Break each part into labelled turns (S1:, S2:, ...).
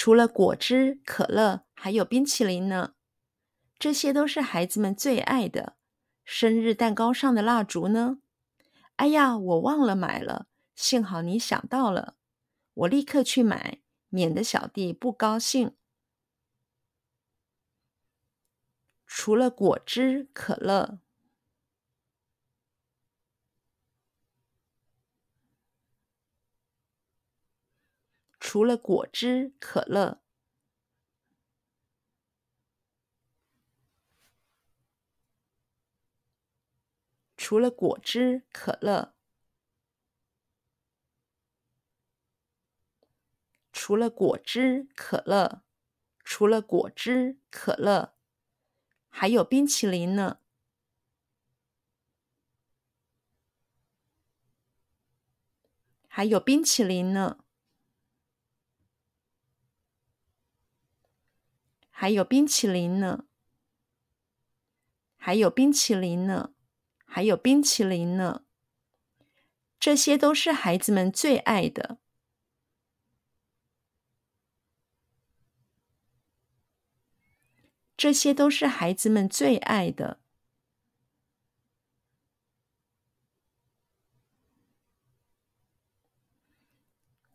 S1: 除了果汁、可乐，还有冰淇淋呢。这些都是孩子们最爱的。生日蛋糕上的蜡烛呢？哎呀，我忘了买了。幸好你想到了，我立刻去买，免得小弟不高兴。除了果汁、可乐，除了果汁、可乐。除了果汁、可乐，除了果汁、可乐，除了果汁、可乐，还有冰淇淋呢。还有冰淇淋呢。还有冰淇淋呢。还有冰淇淋呢。还有冰淇淋呢，这些都是孩子们最爱的。这些都是孩子们最爱的。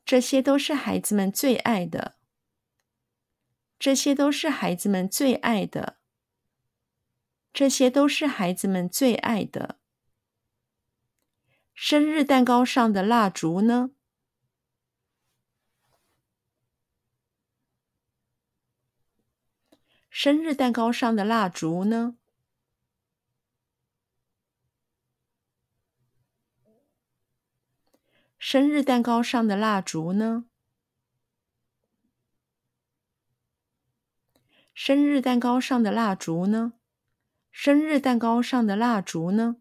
S1: 这些都是孩子们最爱的。这些都是孩子们最爱的。这些都是孩子们最爱的。生日蛋糕上的蜡烛呢？生日蛋糕上的蜡烛呢？生日蛋糕上的蜡烛呢？生日蛋糕上的蜡烛呢？生日蛋糕上的蜡烛呢？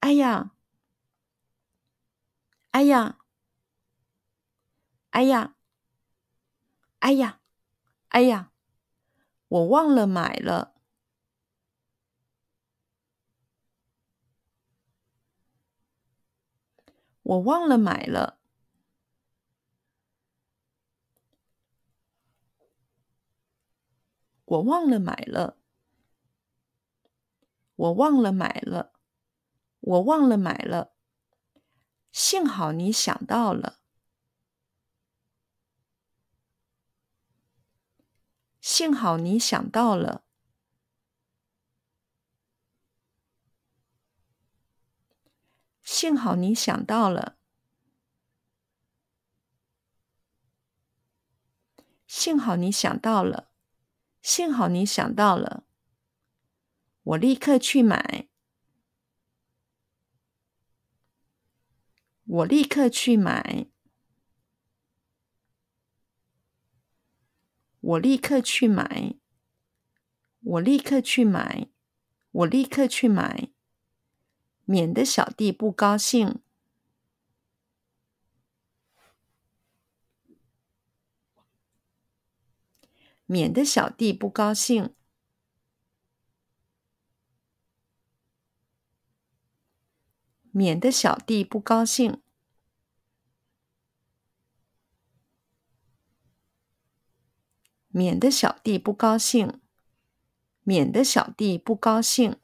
S1: 哎呀！哎呀！哎呀！哎呀！哎呀！我忘了买了。我忘了买了。我忘了买了。我忘了买了，我忘了买了。幸好你想到了，幸好你想到了，幸好你想到了，幸好你想到了，幸好你想到了。我立刻去买。我立刻去买。我立刻去买。我立刻去买。我立刻去买，免得小弟不高兴。免得小弟不高兴。免得小弟不高兴，免得小弟不高兴，免得小弟不高兴。